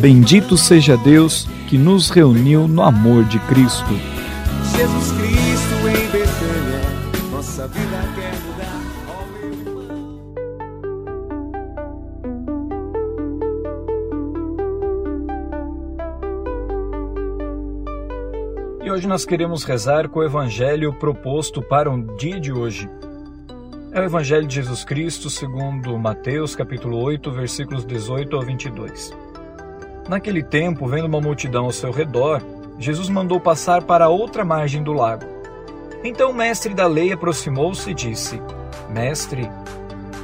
Bendito seja Deus que nos reuniu no amor de Cristo. Jesus Cristo em Betânia, nossa vida quer mudar. Irmão. E hoje nós queremos rezar com o evangelho proposto para o dia de hoje. É o evangelho de Jesus Cristo, segundo Mateus, capítulo 8, versículos 18 ao 22. Naquele tempo, vendo uma multidão ao seu redor, Jesus mandou passar para a outra margem do lago. Então o mestre da lei aproximou-se e disse: Mestre,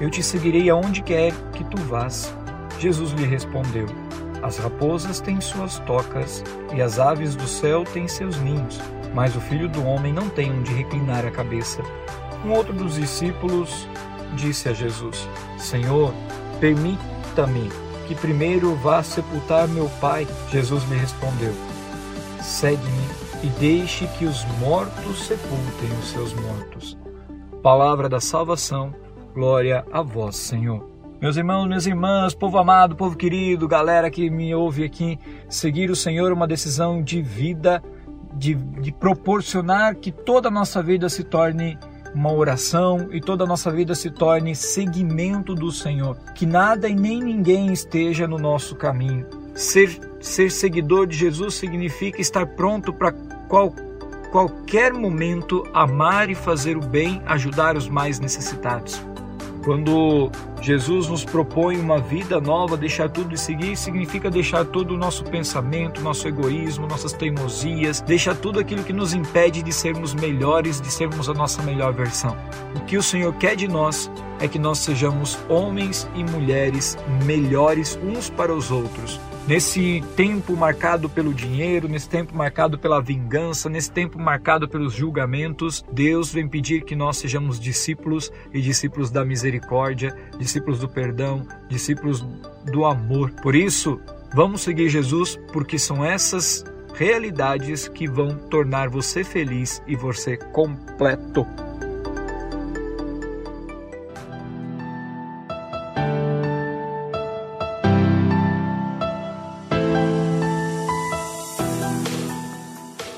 eu te seguirei aonde quer que tu vás. Jesus lhe respondeu: As raposas têm suas tocas e as aves do céu têm seus ninhos, mas o filho do homem não tem onde reclinar a cabeça. Um outro dos discípulos disse a Jesus: Senhor, permita-me que primeiro vá sepultar meu pai. Jesus lhe respondeu: Segue-me e deixe que os mortos sepultem os seus mortos. Palavra da salvação, glória a vós, Senhor. Meus irmãos, minhas irmãs, povo amado, povo querido, galera que me ouve aqui, seguir o Senhor é uma decisão de vida, de, de proporcionar que toda a nossa vida se torne uma oração e toda a nossa vida se torne seguimento do Senhor. Que nada e nem ninguém esteja no nosso caminho. Ser, ser seguidor de Jesus significa estar pronto para qual, qualquer momento amar e fazer o bem, ajudar os mais necessitados. Quando Jesus nos propõe uma vida nova, deixar tudo e seguir, significa deixar todo o nosso pensamento, nosso egoísmo, nossas teimosias, deixar tudo aquilo que nos impede de sermos melhores, de sermos a nossa melhor versão. O que o Senhor quer de nós é que nós sejamos homens e mulheres melhores uns para os outros, Nesse tempo marcado pelo dinheiro, nesse tempo marcado pela vingança, nesse tempo marcado pelos julgamentos, Deus vem pedir que nós sejamos discípulos e discípulos da misericórdia, discípulos do perdão, discípulos do amor. Por isso, vamos seguir Jesus, porque são essas realidades que vão tornar você feliz e você completo.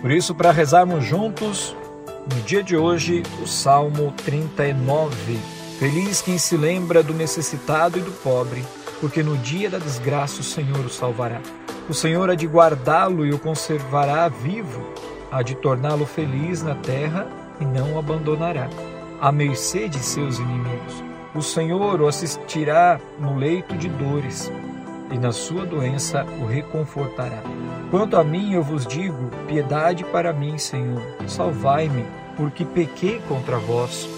Por isso, para rezarmos juntos, no dia de hoje, o Salmo 39. Feliz quem se lembra do necessitado e do pobre, porque no dia da desgraça o Senhor o salvará. O Senhor há de guardá-lo e o conservará vivo, há de torná-lo feliz na terra e não o abandonará, à mercê de seus inimigos. O Senhor o assistirá no leito de dores e na sua doença o reconfortará. Quanto a mim, eu vos digo: piedade para mim, Senhor, salvai-me, porque pequei contra vós.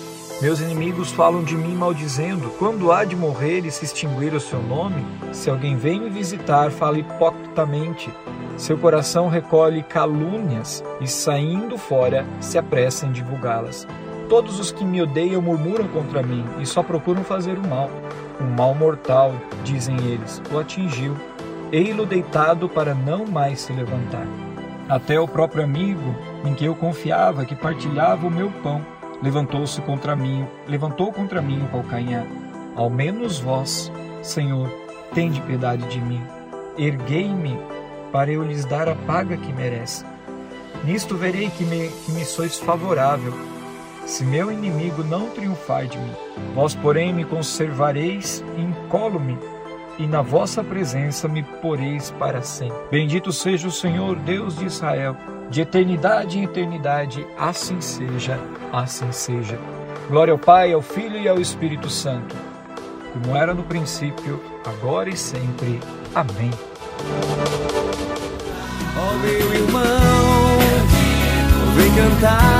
Meus inimigos falam de mim maldizendo: quando há de morrer e se extinguir o seu nome? Se alguém vem me visitar, fala hipocritamente. Seu coração recolhe calúnias e, saindo fora, se apressa em divulgá-las. Todos os que me odeiam murmuram contra mim e só procuram fazer o mal. Um mal mortal, dizem eles, o atingiu. Ei-lo deitado para não mais se levantar. Até o próprio amigo em que eu confiava, que partilhava o meu pão, levantou-se contra mim, levantou contra mim o calcanhar. Ao menos vós, Senhor, tende piedade de mim. Erguei-me para eu lhes dar a paga que merece. Nisto verei que me, que me sois favorável, se meu inimigo não triunfar de mim. Vós, porém, me conservareis incólume e na vossa presença me poreis para sempre. Bendito seja o Senhor, Deus de Israel, de eternidade em eternidade, assim seja, assim seja. Glória ao Pai, ao Filho e ao Espírito Santo, como era no princípio, agora e sempre. Amém. Oh, meu irmão, vem cantar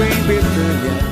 em Betânia, nossa vida